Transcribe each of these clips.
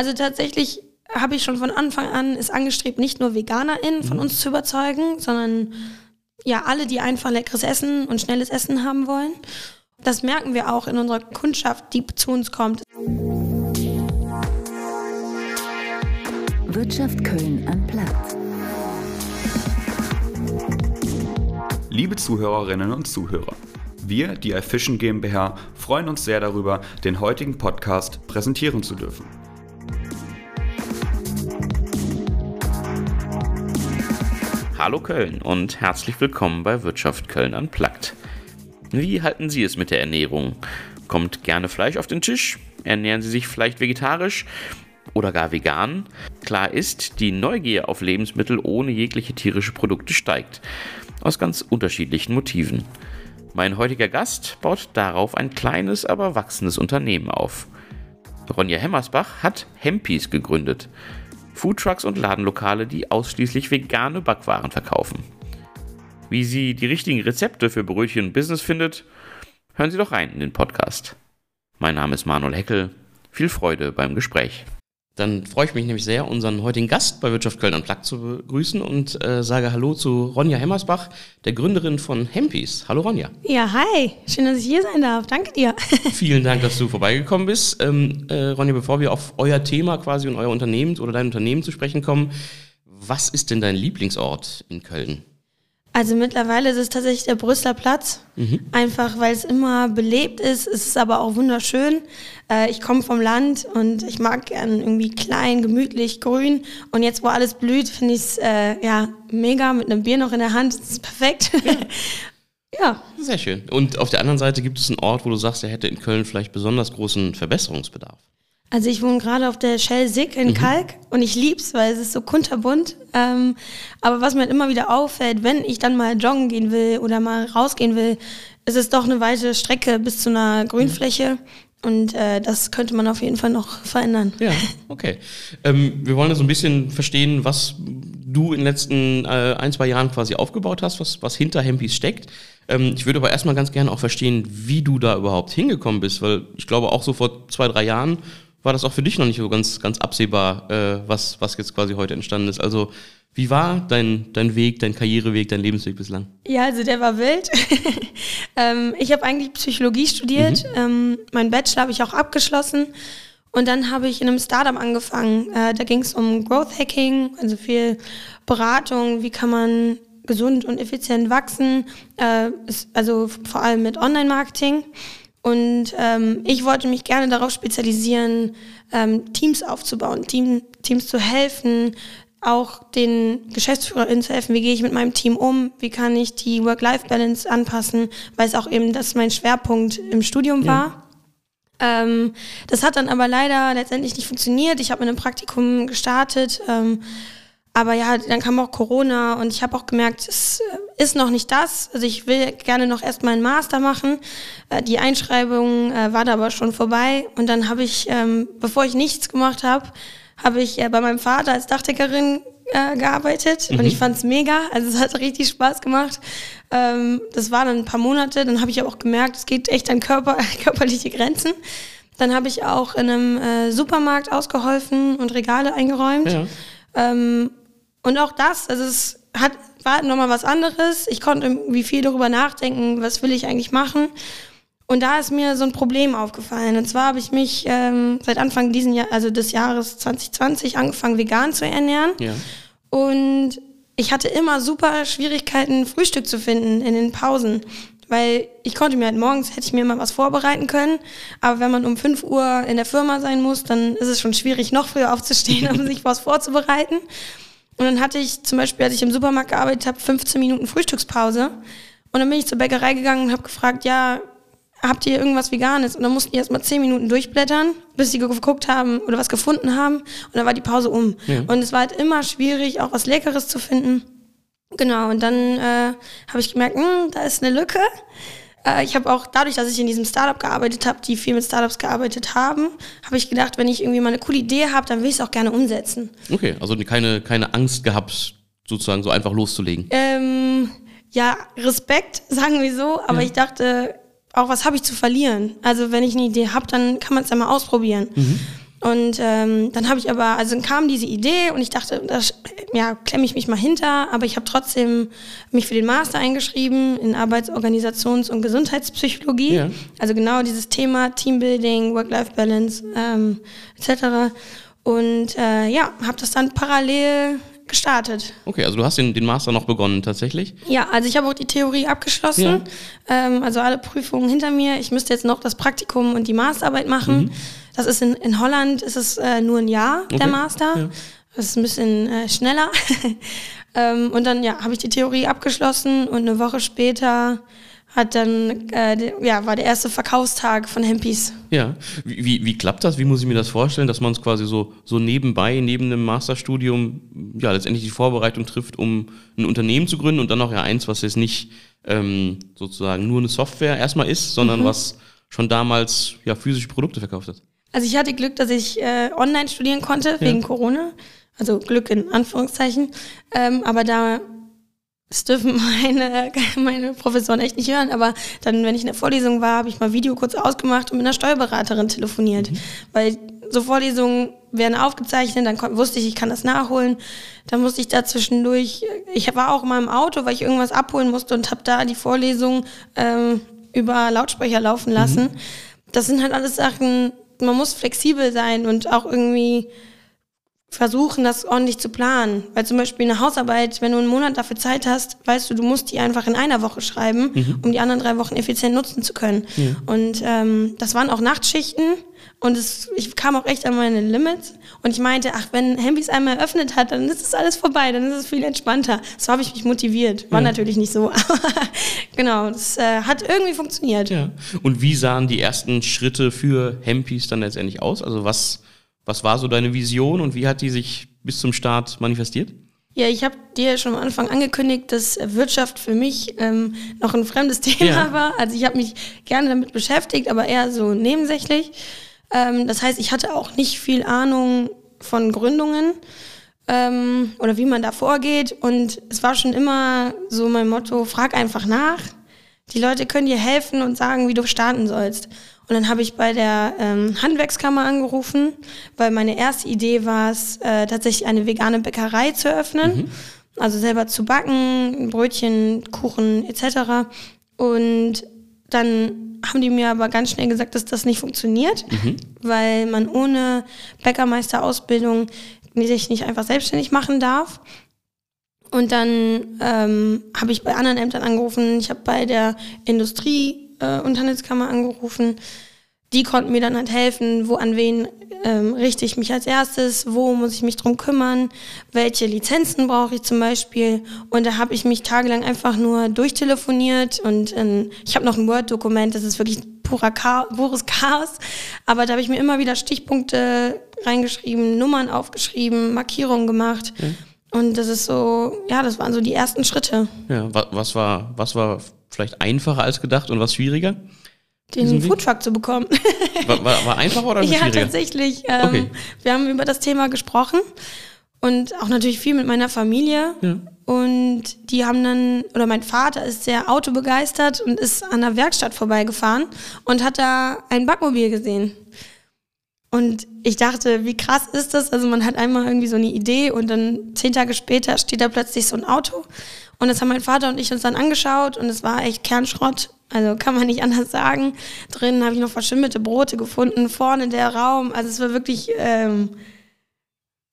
Also tatsächlich habe ich schon von Anfang an es angestrebt, nicht nur VeganerInnen von uns zu überzeugen, sondern ja, alle, die einfach leckeres Essen und schnelles Essen haben wollen. Das merken wir auch in unserer Kundschaft, die zu uns kommt. Wirtschaft Köln am Platz. Liebe Zuhörerinnen und Zuhörer, wir, die iFishing GmbH, freuen uns sehr darüber, den heutigen Podcast präsentieren zu dürfen. Hallo Köln und herzlich willkommen bei Wirtschaft Köln Unplugged. Wie halten Sie es mit der Ernährung? Kommt gerne Fleisch auf den Tisch? Ernähren Sie sich vielleicht vegetarisch oder gar vegan? Klar ist, die Neugier auf Lebensmittel ohne jegliche tierische Produkte steigt. Aus ganz unterschiedlichen Motiven. Mein heutiger Gast baut darauf ein kleines, aber wachsendes Unternehmen auf. Ronja Hemmersbach hat Hempis gegründet. Foodtrucks und Ladenlokale, die ausschließlich vegane Backwaren verkaufen. Wie sie die richtigen Rezepte für Brötchen und Business findet, hören Sie doch rein in den Podcast. Mein Name ist Manuel Heckel. Viel Freude beim Gespräch. Dann freue ich mich nämlich sehr, unseren heutigen Gast bei Wirtschaft Köln Unplugged zu begrüßen und äh, sage Hallo zu Ronja Hemmersbach, der Gründerin von Hempis. Hallo Ronja. Ja, hi. Schön, dass ich hier sein darf. Danke dir. Vielen Dank, dass du vorbeigekommen bist. Ähm, äh, Ronja, bevor wir auf euer Thema quasi und euer Unternehmen oder dein Unternehmen zu sprechen kommen, was ist denn dein Lieblingsort in Köln? Also mittlerweile ist es tatsächlich der Brüsseler Platz. Mhm. Einfach weil es immer belebt ist. Es ist aber auch wunderschön. Äh, ich komme vom Land und ich mag gern irgendwie klein, gemütlich, grün. Und jetzt, wo alles blüht, finde ich es äh, ja mega mit einem Bier noch in der Hand. Das ist perfekt. Ja. ja. Sehr schön. Und auf der anderen Seite gibt es einen Ort, wo du sagst, der hätte in Köln vielleicht besonders großen Verbesserungsbedarf. Also ich wohne gerade auf der Shell Sick in mhm. Kalk und ich lieb's, weil es ist so kunterbunt. Ähm, aber was mir immer wieder auffällt, wenn ich dann mal joggen gehen will oder mal rausgehen will, ist es doch eine weite Strecke bis zu einer Grünfläche. Und äh, das könnte man auf jeden Fall noch verändern. Ja, okay. Ähm, wir wollen jetzt so ein bisschen verstehen, was du in den letzten äh, ein, zwei Jahren quasi aufgebaut hast, was, was hinter Hempis steckt. Ähm, ich würde aber erstmal ganz gerne auch verstehen, wie du da überhaupt hingekommen bist, weil ich glaube auch so vor zwei, drei Jahren war das auch für dich noch nicht so ganz, ganz absehbar, äh, was, was jetzt quasi heute entstanden ist. Also wie war dein, dein Weg, dein Karriereweg, dein Lebensweg bislang? Ja, also der war wild. ähm, ich habe eigentlich Psychologie studiert. Mhm. Ähm, mein Bachelor habe ich auch abgeschlossen. Und dann habe ich in einem Startup angefangen. Äh, da ging es um Growth Hacking, also viel Beratung, wie kann man gesund und effizient wachsen, äh, also vor allem mit Online-Marketing. Und ähm, ich wollte mich gerne darauf spezialisieren, ähm, Teams aufzubauen, Team, Teams zu helfen, auch den GeschäftsführerInnen zu helfen, wie gehe ich mit meinem Team um, wie kann ich die Work-Life-Balance anpassen, weil es auch eben das mein Schwerpunkt im Studium war. Ja. Ähm, das hat dann aber leider letztendlich nicht funktioniert. Ich habe mit einem Praktikum gestartet. Ähm, aber ja, dann kam auch Corona und ich habe auch gemerkt, es äh, ist noch nicht das. Also ich will gerne noch erstmal einen Master machen. Äh, die Einschreibung äh, war da aber schon vorbei. Und dann habe ich, ähm, bevor ich nichts gemacht habe, habe ich bei meinem Vater als Dachdeckerin gearbeitet mhm. und ich fand es mega. Also es hat richtig Spaß gemacht. Ähm, das waren dann ein paar Monate. Dann habe ich aber auch gemerkt, es geht echt an Körper, körperliche Grenzen. Dann habe ich auch in einem Supermarkt ausgeholfen und Regale eingeräumt. Ja. Ähm, und auch das, also es hat, war nochmal was anderes. Ich konnte irgendwie viel darüber nachdenken, was will ich eigentlich machen. Und da ist mir so ein Problem aufgefallen. Und zwar habe ich mich ähm, seit Anfang diesen Jahr, also des Jahres 2020 angefangen, vegan zu ernähren. Ja. Und ich hatte immer super Schwierigkeiten, Frühstück zu finden in den Pausen. Weil ich konnte mir halt morgens, hätte ich mir mal was vorbereiten können. Aber wenn man um 5 Uhr in der Firma sein muss, dann ist es schon schwierig, noch früher aufzustehen, um sich was vorzubereiten. Und dann hatte ich zum Beispiel, als ich im Supermarkt gearbeitet habe, 15 Minuten Frühstückspause. Und dann bin ich zur Bäckerei gegangen und habe gefragt, ja, habt ihr irgendwas Veganes? Und dann mussten die erst mal 10 Minuten durchblättern, bis sie geguckt haben oder was gefunden haben. Und dann war die Pause um. Ja. Und es war halt immer schwierig, auch was Leckeres zu finden. Genau, und dann äh, habe ich gemerkt, mh, hm, da ist eine Lücke. Äh, ich habe auch dadurch, dass ich in diesem Startup gearbeitet habe, die viel mit Startups gearbeitet haben, habe ich gedacht, wenn ich irgendwie mal eine coole Idee habe, dann will ich es auch gerne umsetzen. Okay, also keine, keine Angst gehabt, sozusagen so einfach loszulegen. Ähm, ja, Respekt, sagen wir so, aber ja. ich dachte, auch was habe ich zu verlieren? Also wenn ich eine Idee habe, dann kann man es ja mal ausprobieren. Mhm. Und ähm, dann habe ich aber, also dann kam diese Idee und ich dachte, da ja, klemme ich mich mal hinter, aber ich habe trotzdem mich für den Master eingeschrieben in Arbeitsorganisations- und Gesundheitspsychologie. Ja. Also genau dieses Thema Teambuilding, Work-Life-Balance ähm, etc. Und äh, ja, habe das dann parallel gestartet. Okay, also du hast den, den Master noch begonnen tatsächlich. Ja, also ich habe auch die Theorie abgeschlossen, Ja. ähm, also alle Prüfungen hinter mir. Ich müsste jetzt noch das Praktikum und die Masterarbeit machen. Das ist in, in Holland ist es äh, nur ein Jahr der Mhm. Okay, Master. ja. Das ist ein bisschen äh, schneller. ähm, und dann ja, habe ich die Theorie abgeschlossen und eine Woche später hat dann äh, ja war der erste Verkaufstag von Hempis. Ja. Wie, wie, wie klappt das? Wie muss ich mir das vorstellen, dass man es quasi so, so nebenbei, neben einem Masterstudium, ja, letztendlich die Vorbereitung trifft, um ein Unternehmen zu gründen und dann noch ja eins, was jetzt nicht ähm, sozusagen nur eine Software erstmal ist, sondern was schon damals ja physische Produkte verkauft hat. Also ich hatte Glück, dass ich äh, online studieren konnte wegen Corona. Also Glück in Anführungszeichen. Ähm, aber da das dürfen meine, meine Professoren echt nicht hören. Aber dann, wenn ich in der Vorlesung war, habe ich mal Video kurz ausgemacht und mit einer Steuerberaterin telefoniert. Weil so Vorlesungen werden aufgezeichnet, dann wusste ich, ich kann das nachholen. Dann musste ich da zwischendurch, ich war auch mal im Auto, weil ich irgendwas abholen musste und habe da die Vorlesung ähm, über Lautsprecher laufen lassen. Das sind halt alles Sachen, man muss flexibel sein und auch irgendwie versuchen, das ordentlich zu planen. Weil zum Beispiel eine Hausarbeit, wenn du einen Monat dafür Zeit hast, weißt du, du musst die einfach in einer Woche schreiben, um die anderen drei Wochen effizient nutzen zu können. Und ähm, das waren auch Nachtschichten und es, ich kam auch echt an meine Limits. Und ich meinte, ach, wenn Hembys einmal eröffnet hat, dann ist es alles vorbei, dann ist es viel entspannter. So habe ich mich motiviert. War natürlich nicht so, aber genau, das äh, hat irgendwie funktioniert. Ja. Und wie sahen die ersten Schritte für Hempis dann letztendlich aus? Also was, was war so deine Vision und wie hat die sich bis zum Start manifestiert? Ja, ich habe dir schon am Anfang angekündigt, dass Wirtschaft für mich ähm, noch ein fremdes Thema Ja. war. Also ich habe mich gerne damit beschäftigt, aber eher so nebensächlich. Ähm, das heißt, ich hatte auch nicht viel Ahnung von Gründungen ähm, oder wie man da vorgeht. Und es war schon immer so mein Motto, frag einfach nach. Die Leute können dir helfen und sagen, wie du starten sollst. Und dann habe ich bei der ähm, Handwerkskammer angerufen, weil meine erste Idee war es, äh, tatsächlich eine vegane Bäckerei zu eröffnen. Also selber zu backen, Brötchen, Kuchen etc. Und dann haben die mir aber ganz schnell gesagt, dass das nicht funktioniert, weil man ohne Bäckermeisterausbildung sich nicht einfach selbstständig machen darf. Und dann ähm, habe ich bei anderen Ämtern angerufen. Ich habe bei der Industrie- äh, und Handelskammer angerufen. Die konnten mir dann halt helfen, wo an wen ähm, richte ich mich als erstes, wo muss ich mich drum kümmern, welche Lizenzen brauche ich zum Beispiel. Und da habe ich mich tagelang einfach nur durchtelefoniert und ähm, ich habe noch ein Word-Dokument, das ist wirklich purer Cha pures Chaos. Aber da habe ich mir immer wieder Stichpunkte reingeschrieben, Nummern aufgeschrieben, Markierungen gemacht. Und das ist so, ja, das waren so die ersten Schritte. Ja, wa- was war, was war vielleicht einfacher als gedacht und was schwieriger? den? Foodtruck zu bekommen. War, war, war einfacher oder ja, schwieriger? tatsächlich. Ähm, Okay. Wir haben über das Thema gesprochen und auch natürlich viel mit meiner Familie. Und die haben dann, oder mein Vater ist sehr autobegeistert und ist an der Werkstatt vorbeigefahren und hat da ein Backmobil gesehen. Und ich dachte, wie krass ist das? Also man hat einmal irgendwie so eine Idee und dann zehn Tage später steht da plötzlich so ein Auto. Und das haben mein Vater und ich uns dann angeschaut und es war echt Kernschrott. Also kann man nicht anders sagen. Drinnen habe ich noch verschimmelte Brote gefunden, vorne der Raum. Also es war wirklich ähm,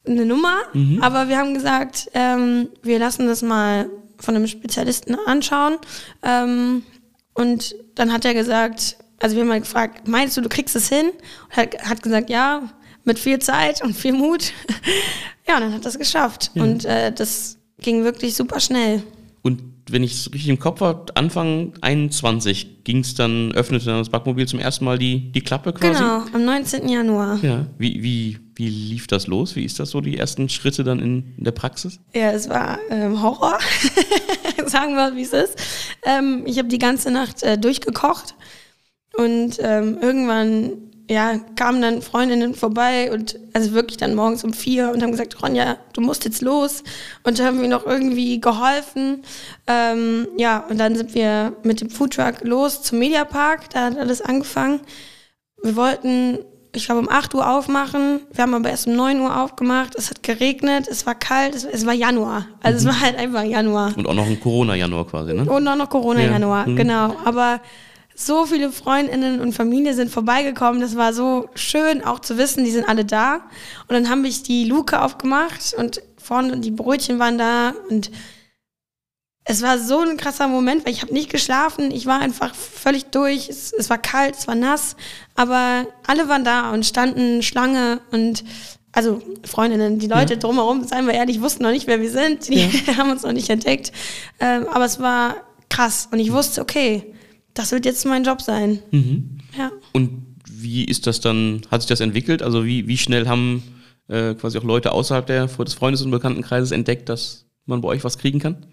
eine Nummer. Aber wir haben gesagt, ähm, wir lassen das mal von einem Spezialisten anschauen. Ähm, und dann hat er gesagt, also wir haben mal gefragt, meinst du, du kriegst es hin? Und hat, hat gesagt, ja, mit viel Zeit und viel Mut. ja, und dann hat er es geschafft. Und äh, das ging wirklich super schnell. Und wenn ich es richtig im Kopf habe, Anfang 21 ging es dann, öffnete dann das Backmobil zum ersten Mal die, die Klappe quasi. Genau, am 19. Januar. Ja. Wie, wie, wie lief das los? Wie ist das so, die ersten Schritte dann in, in der Praxis? Ja, es war ähm, Horror. Sagen wir, wie es ist. Ähm, ich habe die ganze Nacht äh, durchgekocht und ähm, irgendwann ja, kamen dann Freundinnen vorbei und also wirklich dann morgens um vier und haben gesagt, Ronja, du musst jetzt los. Und da haben wir noch irgendwie geholfen. Ähm, ja, und dann sind wir mit dem Foodtruck los zum Mediapark. Da hat alles angefangen. Wir wollten ich glaube, um 8 Uhr aufmachen. Wir haben aber erst um 9 Uhr aufgemacht. Es hat geregnet, es war kalt, es, es war Januar. Also mhm. es war halt einfach Januar. Und auch noch ein Corona-Januar quasi, ne? Und auch noch Corona-Januar, ja. mhm. genau. Aber so viele Freundinnen und Familie sind vorbeigekommen. Das war so schön, auch zu wissen, die sind alle da. Und dann habe ich die Luke aufgemacht und vorne die Brötchen waren da und es war so ein krasser Moment, weil ich habe nicht geschlafen. Ich war einfach völlig durch. Es, es, war kalt, es war nass, aber alle waren da und standen Schlange und also Freundinnen, die Leute ja. drumherum, seien wir ehrlich, wussten noch nicht, wer wir sind. Die ja. haben uns noch nicht entdeckt. Ähm, aber es war krass und ich wusste, okay, das wird jetzt mein Job sein. Mhm. Ja. Und wie ist das dann, hat sich das entwickelt? Also wie, wie schnell haben äh, quasi auch Leute außerhalb der, des Freundes- und Bekanntenkreises entdeckt, dass man bei euch was kriegen kann?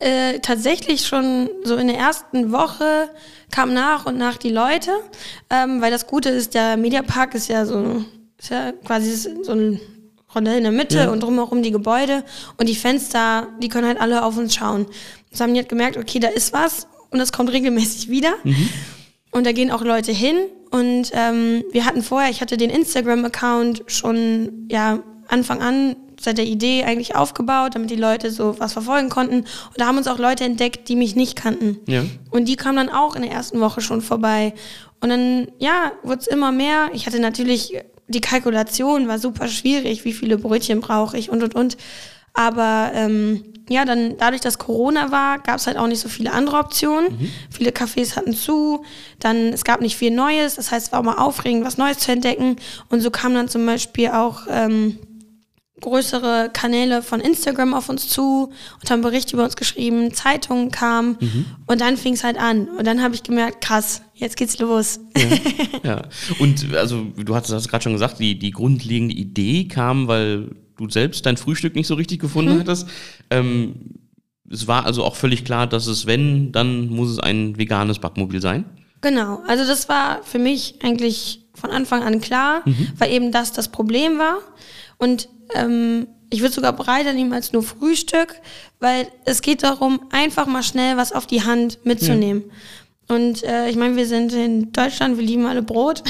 Äh, tatsächlich schon so in der ersten Woche kamen nach und nach die Leute, ähm, weil das Gute ist, der Mediapark ist ja so, ist ja quasi so ein Rondell in der Mitte ja. und drumherum die Gebäude und die Fenster, die können halt alle auf uns schauen. Das haben die halt gemerkt, okay, da ist was und das kommt regelmäßig wieder. Mhm. Und da gehen auch Leute hin. Und ähm, wir hatten vorher, ich hatte den Instagram-Account schon ja Anfang an seit der Idee eigentlich aufgebaut, damit die Leute so was verfolgen konnten. Und da haben uns auch Leute entdeckt, die mich nicht kannten. Ja. Und die kamen dann auch in der ersten Woche schon vorbei. Und dann, ja, wurde es immer mehr. Ich hatte natürlich, die Kalkulation war super schwierig, wie viele Brötchen brauche ich und und und. Aber ähm, ja, dann dadurch, dass Corona war, gab es halt auch nicht so viele andere Optionen. Mhm. Viele Cafés hatten zu, dann es gab nicht viel Neues, das heißt, es war auch mal aufregend, was Neues zu entdecken. Und so kam dann zum Beispiel auch ähm, größere Kanäle von Instagram auf uns zu und haben Berichte über uns geschrieben, Zeitungen kamen mhm. und dann fing es halt an. Und dann habe ich gemerkt, krass, jetzt geht's los. Ja, ja. Und also du hast es gerade schon gesagt, die, die grundlegende Idee kam, weil du selbst dein Frühstück nicht so richtig gefunden mhm. hattest. Ähm, es war also auch völlig klar, dass es, wenn, dann muss es ein veganes Backmobil sein. Genau, also das war für mich eigentlich von Anfang an klar, mhm. weil eben das das Problem war. Und ähm, ich würde sogar breiter nehmen als nur Frühstück, weil es geht darum, einfach mal schnell was auf die Hand mitzunehmen. Ja. Und äh, ich meine, wir sind in Deutschland, wir lieben alle Brot.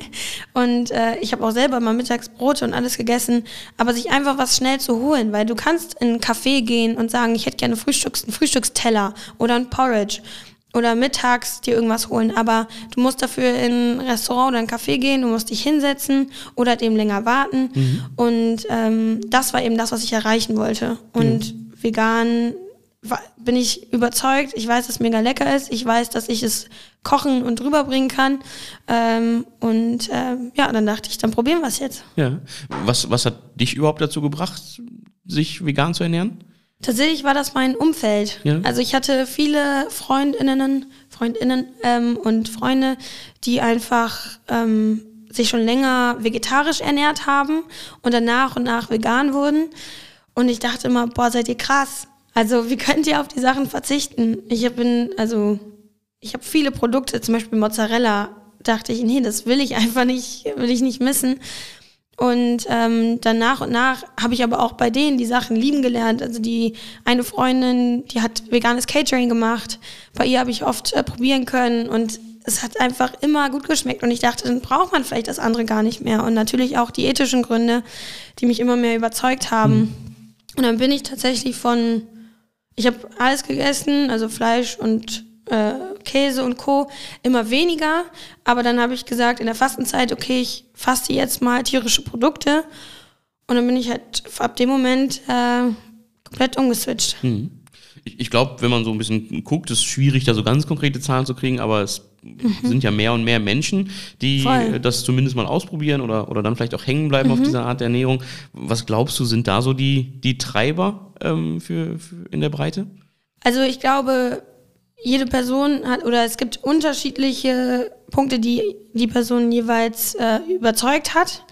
und äh, ich habe auch selber mal mittags Brote und alles gegessen. Aber sich einfach was schnell zu holen, weil du kannst in einen Café gehen und sagen, ich hätte gerne Frühstücks, einen Frühstücksteller oder ein Porridge oder mittags dir irgendwas holen. Aber du musst dafür in ein Restaurant oder ein Café gehen, du musst dich hinsetzen oder halt eben länger warten. Mhm. Und ähm, das war eben das, was ich erreichen wollte. Und mhm. vegan bin ich überzeugt. Ich weiß, dass es mega lecker ist. Ich weiß, dass ich es kochen und rüberbringen kann. Ähm, und äh, ja, dann dachte ich, dann probieren wir es jetzt. Ja. Was, was hat dich überhaupt dazu gebracht, sich vegan zu ernähren? Tatsächlich war das mein Umfeld. Ja. Also ich hatte viele Freundinnen, Freundinnen ähm, und Freunde, die einfach ähm, sich schon länger vegetarisch ernährt haben und dann nach und nach vegan wurden. Und ich dachte immer, boah, seid ihr krass. Also wie könnt ihr auf die Sachen verzichten? Ich bin, also ich habe viele Produkte, zum Beispiel Mozzarella, dachte ich, nee, das will ich einfach nicht, will ich nicht missen. Und ähm, dann nach und nach habe ich aber auch bei denen die Sachen lieben gelernt. Also die eine Freundin, die hat veganes Catering gemacht. Bei ihr habe ich oft äh, probieren können und es hat einfach immer gut geschmeckt. Und ich dachte, dann braucht man vielleicht das andere gar nicht mehr. Und natürlich auch die ethischen Gründe, die mich immer mehr überzeugt haben. Mhm. Und dann bin ich tatsächlich von ich habe alles gegessen, also Fleisch und äh, Käse und Co. immer weniger. Aber dann habe ich gesagt, in der Fastenzeit, okay, ich faste jetzt mal tierische Produkte. Und dann bin ich halt ab dem Moment äh, komplett umgeswitcht. Mhm. Ich, ich glaube, wenn man so ein bisschen guckt, ist es schwierig, da so ganz konkrete Zahlen zu kriegen, aber es mhm. sind ja mehr und mehr Menschen, die Voll. das zumindest mal ausprobieren oder, oder dann vielleicht auch hängen bleiben mhm. auf dieser Art der Ernährung. Was glaubst du, sind da so die, die Treiber ähm, für, für in der Breite? Also ich glaube, jede Person hat oder es gibt unterschiedliche Punkte, die die Person jeweils äh, überzeugt hat.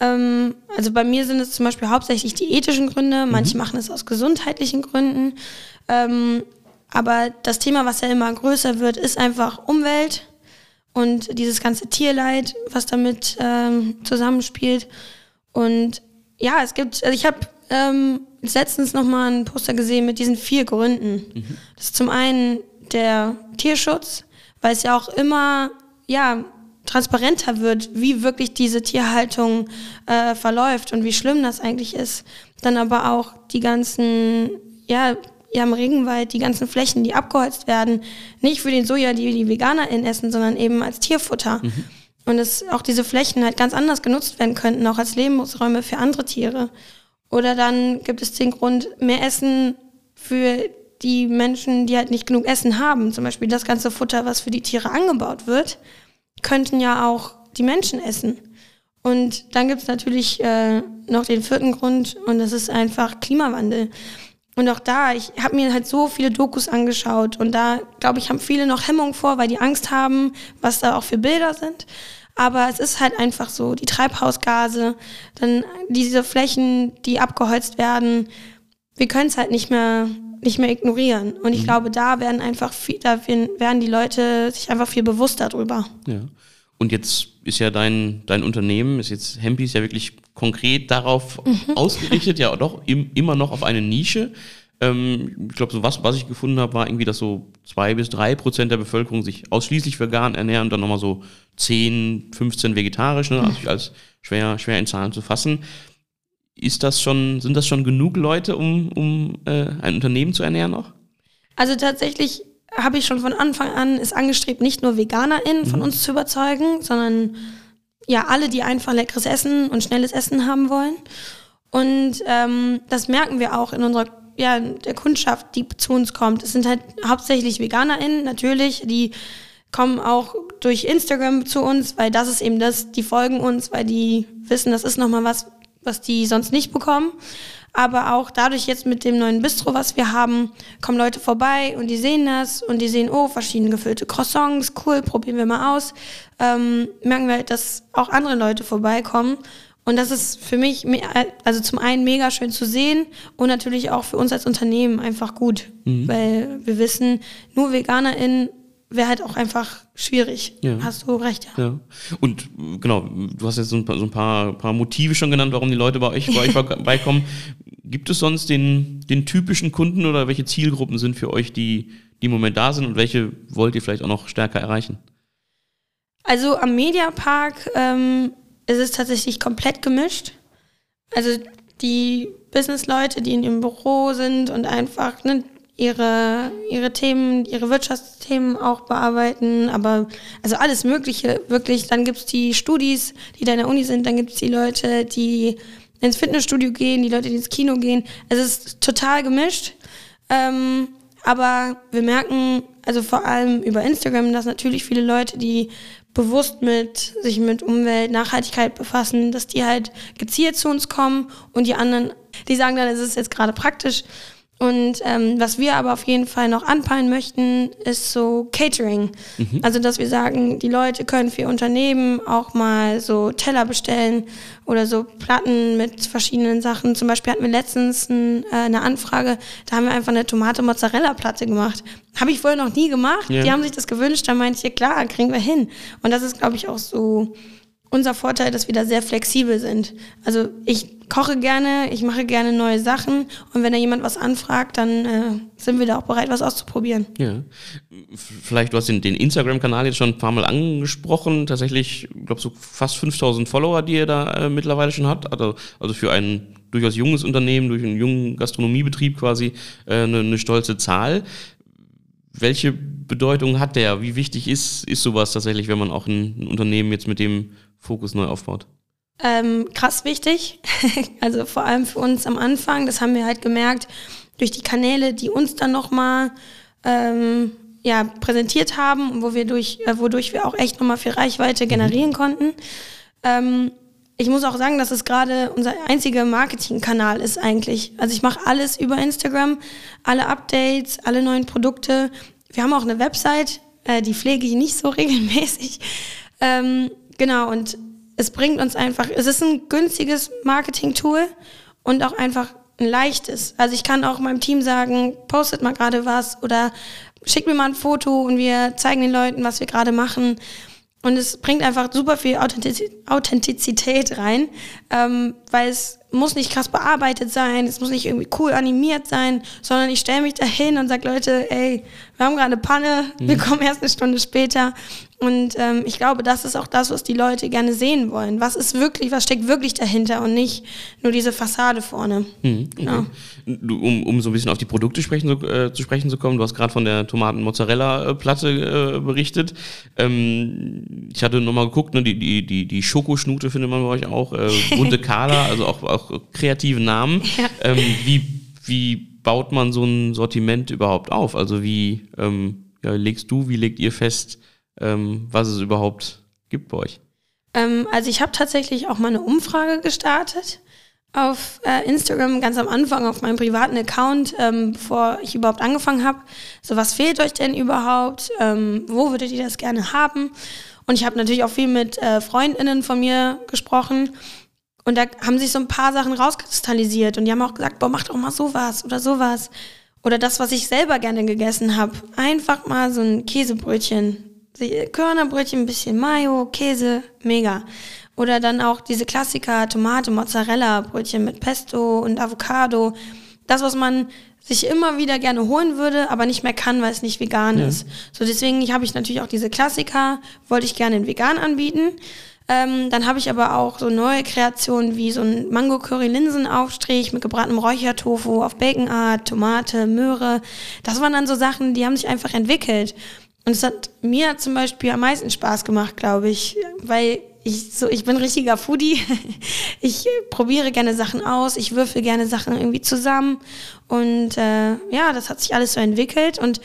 Ähm, also bei mir sind es zum Beispiel hauptsächlich die ethischen Gründe, manche mhm. machen es aus gesundheitlichen Gründen. Ähm, aber das Thema, was ja immer größer wird, ist einfach Umwelt und dieses ganze Tierleid, was damit ähm, zusammenspielt. Und ja, es gibt, also ich habe letztens nochmal ein Poster gesehen mit diesen vier Gründen. Mhm. Das ist zum einen der Tierschutz, weil es ja auch immer, ja, transparenter wird, wie wirklich diese Tierhaltung äh, verläuft und wie schlimm das eigentlich ist. Dann aber auch die ganzen, ja, ja, im Regenwald, die ganzen Flächen, die abgeholzt werden, nicht für den Soja, die die VeganerInnen essen, sondern eben als Tierfutter. Mhm. Und dass auch diese Flächen halt ganz anders genutzt werden könnten, auch als Lebensräume für andere Tiere. Oder dann gibt es den Grund, mehr Essen für die Menschen, die halt nicht genug Essen haben. Zum Beispiel das ganze Futter, was für die Tiere angebaut wird, könnten ja auch die Menschen essen. Und dann gibt es natürlich äh, noch den vierten Grund und das ist einfach Klimawandel. Und auch da, ich habe mir halt so viele Dokus angeschaut und da, glaube ich, haben viele noch Hemmung vor, weil die Angst haben, was da auch für Bilder sind. Aber es ist halt einfach so, die Treibhausgase, dann diese Flächen, die abgeholzt werden, wir können es halt nicht mehr, nicht mehr ignorieren. Und ich mhm. glaube, da werden einfach viel, da werden die Leute sich einfach viel bewusster drüber. Ja. Und jetzt ist ja dein, dein Unternehmen, ist jetzt Hempi ist ja wirklich konkret darauf mhm. ausgerichtet, ja doch im, immer noch auf eine Nische. Ähm, ich glaube, so was, was ich gefunden habe, war irgendwie, dass so zwei bis drei Prozent der Bevölkerung sich ausschließlich vegan ernähren und dann nochmal so 10, 15 vegetarisch, ne? also als schwer, schwer in Zahlen zu fassen. Ist das schon, sind das schon genug Leute, um, um äh, ein Unternehmen zu ernähren noch? Also tatsächlich habe ich schon von Anfang an es angestrebt, nicht nur VeganerInnen von mhm. uns zu überzeugen, sondern ja, alle, die einfach leckeres Essen und schnelles Essen haben wollen. Und ähm, das merken wir auch in unserer ja, der Kundschaft, die zu uns kommt. Es sind halt hauptsächlich VeganerInnen, natürlich, die kommen auch durch Instagram zu uns, weil das ist eben das, die folgen uns, weil die wissen, das ist nochmal was, was die sonst nicht bekommen. Aber auch dadurch jetzt mit dem neuen Bistro, was wir haben, kommen Leute vorbei und die sehen das und die sehen, oh, verschiedene gefüllte Croissants, cool, probieren wir mal aus. Ähm, merken wir halt, dass auch andere Leute vorbeikommen. Und das ist für mich, also zum einen mega schön zu sehen und natürlich auch für uns als Unternehmen einfach gut, mhm. weil wir wissen, nur VeganerInnen wäre halt auch einfach schwierig. Ja. Hast du recht, ja. ja. Und genau, du hast jetzt so ein, paar, so ein paar, paar Motive schon genannt, warum die Leute bei euch, bei euch vorbeikommen. Gibt es sonst den, den typischen Kunden oder welche Zielgruppen sind für euch, die, die im Moment da sind und welche wollt ihr vielleicht auch noch stärker erreichen? Also am Mediapark ähm, ist es tatsächlich komplett gemischt. Also die Businessleute, die in ihrem Büro sind und einfach ne, ihre, ihre Themen, ihre Wirtschaftsthemen auch bearbeiten, aber also alles Mögliche, wirklich. Dann gibt's die Studis, die da in der Uni sind, dann gibt's die Leute, die ins Fitnessstudio gehen, die Leute, die ins Kino gehen. Also es ist total gemischt. Ähm, aber wir merken, also vor allem über Instagram, dass natürlich viele Leute, die bewusst mit sich mit Umwelt, Nachhaltigkeit befassen, dass die halt gezielt zu uns kommen und die anderen, die sagen dann, es ist jetzt gerade praktisch und ähm, was wir aber auf jeden Fall noch anpeilen möchten, ist so Catering. Mhm. Also, dass wir sagen, die Leute können für ihr Unternehmen auch mal so Teller bestellen oder so Platten mit verschiedenen Sachen. Zum Beispiel hatten wir letztens ein, äh, eine Anfrage, da haben wir einfach eine Tomate-Mozzarella-Platte gemacht. Habe ich vorher noch nie gemacht. Ja. Die haben sich das gewünscht, da meinte ich, ja klar, kriegen wir hin. Und das ist, glaube ich, auch so unser Vorteil, dass wir da sehr flexibel sind. Also ich koche gerne, ich mache gerne neue Sachen und wenn da jemand was anfragt, dann äh, sind wir da auch bereit, was auszuprobieren. Ja. Vielleicht, du hast den, den Instagram-Kanal jetzt schon ein paar Mal angesprochen. Tatsächlich, ich glaube, so fast 5000 Follower, die ihr da äh, mittlerweile schon habt. Also, also für ein durchaus junges Unternehmen, durch einen jungen Gastronomiebetrieb quasi äh, eine, eine stolze Zahl. Welche Bedeutung hat der? Wie wichtig ist, ist sowas tatsächlich, wenn man auch ein, ein Unternehmen jetzt mit dem Fokus neu aufbaut? Ähm, krass wichtig. also vor allem für uns am Anfang, das haben wir halt gemerkt, durch die Kanäle, die uns dann nochmal ähm, ja, präsentiert haben, wo wir durch, äh, wodurch wir auch echt nochmal viel Reichweite mhm. generieren mhm. konnten. Ähm, ich muss auch sagen, dass es gerade unser einziger Marketingkanal ist eigentlich. Also ich mache alles über Instagram, alle Updates, alle neuen Produkte. Wir haben auch eine Website, äh, die pflege ich nicht so regelmäßig. Ähm, genau, und es bringt uns einfach, es ist ein günstiges Marketing-Tool und auch einfach ein leichtes. Also ich kann auch meinem Team sagen, postet mal gerade was oder schickt mir mal ein Foto und wir zeigen den Leuten, was wir gerade machen. Und es bringt einfach super viel Authentizität rein, ähm, weil es muss nicht krass bearbeitet sein, es muss nicht irgendwie cool animiert sein, sondern ich stelle mich da hin und sage, Leute, ey, wir haben gerade eine Panne, wir kommen erst eine Stunde später. Und ähm, ich glaube, das ist auch das, was die Leute gerne sehen wollen. Was ist wirklich, was steckt wirklich dahinter und nicht nur diese Fassade vorne. Mhm, okay. Ja. Um, um so ein bisschen auf die Produkte sprechen, zu- äh, zu sprechen zu kommen, du hast gerade von der Tomaten-Mozzarella-Platte äh, berichtet. Ähm, ich hatte nochmal geguckt, ne, die, die, die, die Schokoschnute findet man bei euch auch, äh, bunte Kala, also auch, auch kreative Namen. Ähm, wie, wie baut man so ein Sortiment überhaupt auf? Also wie ähm, ja, legst du, wie legt ihr fest, ähm, was es überhaupt gibt bei euch? Ähm, also ich habe tatsächlich auch mal eine Umfrage gestartet auf äh, Instagram ganz am Anfang auf meinem privaten Account, ähm, bevor ich überhaupt angefangen habe. So, was fehlt euch denn überhaupt? Ähm, wo würdet ihr das gerne haben? Und ich habe natürlich auch viel mit äh, Freundinnen von mir gesprochen. Und da haben sich so ein paar Sachen rauskristallisiert. Und die haben auch gesagt, boah, mach doch mal sowas oder sowas. Oder das, was ich selber gerne gegessen habe. Einfach mal so ein Käsebrötchen. Körnerbrötchen, ein bisschen Mayo, Käse, mega. Oder dann auch diese Klassiker, Tomate, Mozzarella, Brötchen mit Pesto und Avocado. Das, was man sich immer wieder gerne holen würde, aber nicht mehr kann, weil es nicht vegan ist. So deswegen habe ich natürlich auch diese Klassiker, wollte ich gerne in vegan anbieten. Ähm, dann habe ich aber auch so neue Kreationen wie so ein Mango-Curry-Linsenaufstrich mit gebratenem Räuchertofu auf Baconart, Tomate, Möhre. Das waren dann so Sachen, die haben sich einfach entwickelt. Und es hat mir zum Beispiel am meisten Spaß gemacht, glaube ich, weil ich so, ich bin richtiger Foodie. Ich probiere gerne Sachen aus, ich würfel gerne Sachen irgendwie zusammen. Und äh, ja, das hat sich alles so entwickelt. Und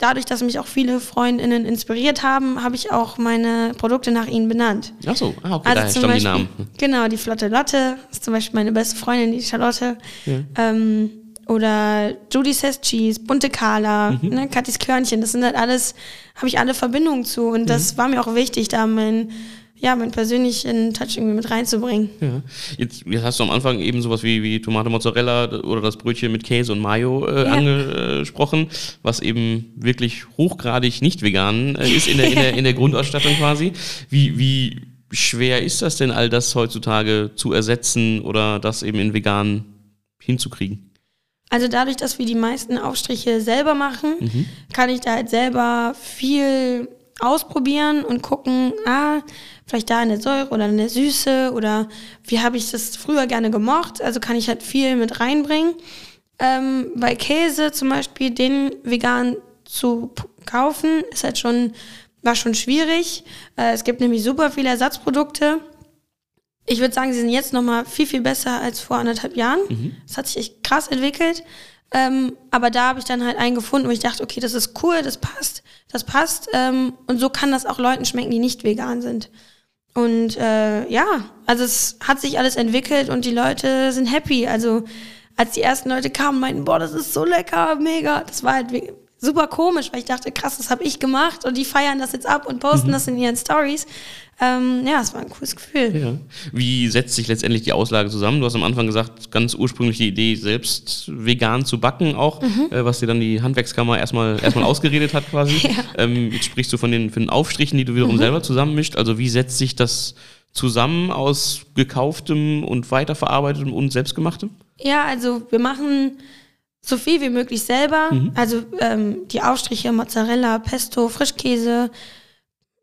dadurch, dass mich auch viele Freundinnen inspiriert haben, habe ich auch meine Produkte nach ihnen benannt. Ach so, ah, okay, daher zum stammen die Namen. genau, die Flotte Lotte ist zum Beispiel meine beste Freundin, die Charlotte. Ähm, oder Judy Says Cheese, Bunte Carla, Mhm. ne, Katis Körnchen, das sind halt alles, habe ich alle Verbindungen zu. Und Mhm. das war mir auch wichtig, da mein, ja, meinen persönlichen Touch irgendwie mit reinzubringen. Ja. Jetzt, jetzt hast du am Anfang eben sowas wie, wie Tomate Mozzarella oder das Brötchen mit Käse und Mayo äh, Ja. angesprochen, was eben wirklich hochgradig nicht vegan äh, ist in der, in, der, in der Grundausstattung quasi. Wie, wie schwer ist das denn, all das heutzutage zu ersetzen oder das eben in vegan hinzukriegen? Also dadurch, dass wir die meisten Aufstriche selber machen, Mhm. kann ich da halt selber viel ausprobieren und gucken, ah, vielleicht da in der Säure oder in der Süße oder wie habe ich das früher gerne gemocht. Also kann ich halt viel mit reinbringen. Ähm, bei Käse zum Beispiel, den vegan zu kaufen, ist halt schon, war schon schwierig. Äh, es gibt nämlich super viele Ersatzprodukte. Ich würde sagen, sie sind jetzt nochmal viel, viel besser als vor anderthalb Jahren. Das hat sich echt krass entwickelt. Ähm, aber da habe ich dann halt einen gefunden, wo ich dachte, okay, das ist cool, das passt, das passt. Ähm, und so kann das auch Leuten schmecken, die nicht vegan sind. Und äh, ja, also es hat sich alles entwickelt und die Leute sind happy. Also als die ersten Leute kamen, meinten, boah, das ist so lecker, mega. Das war halt super komisch, weil ich dachte, krass, das habe ich gemacht und die feiern das jetzt ab und posten das in ihren Stories. Ähm, ja, es war ein cooles Gefühl. Ja. Wie setzt sich letztendlich die Auslage zusammen? Du hast am Anfang gesagt, ganz ursprünglich die Idee, selbst vegan zu backen auch, äh, was dir dann die Handwerkskammer erstmal, erstmal ausgeredet hat quasi. Ähm, jetzt sprichst du von den, von den Aufstrichen, die du wiederum selber zusammenmischt. Also wie setzt sich das zusammen aus gekauftem und weiterverarbeitetem und selbstgemachtem? Ja, also wir machen so viel wie möglich selber. Also ähm, die Aufstriche, Mozzarella, Pesto, Frischkäse,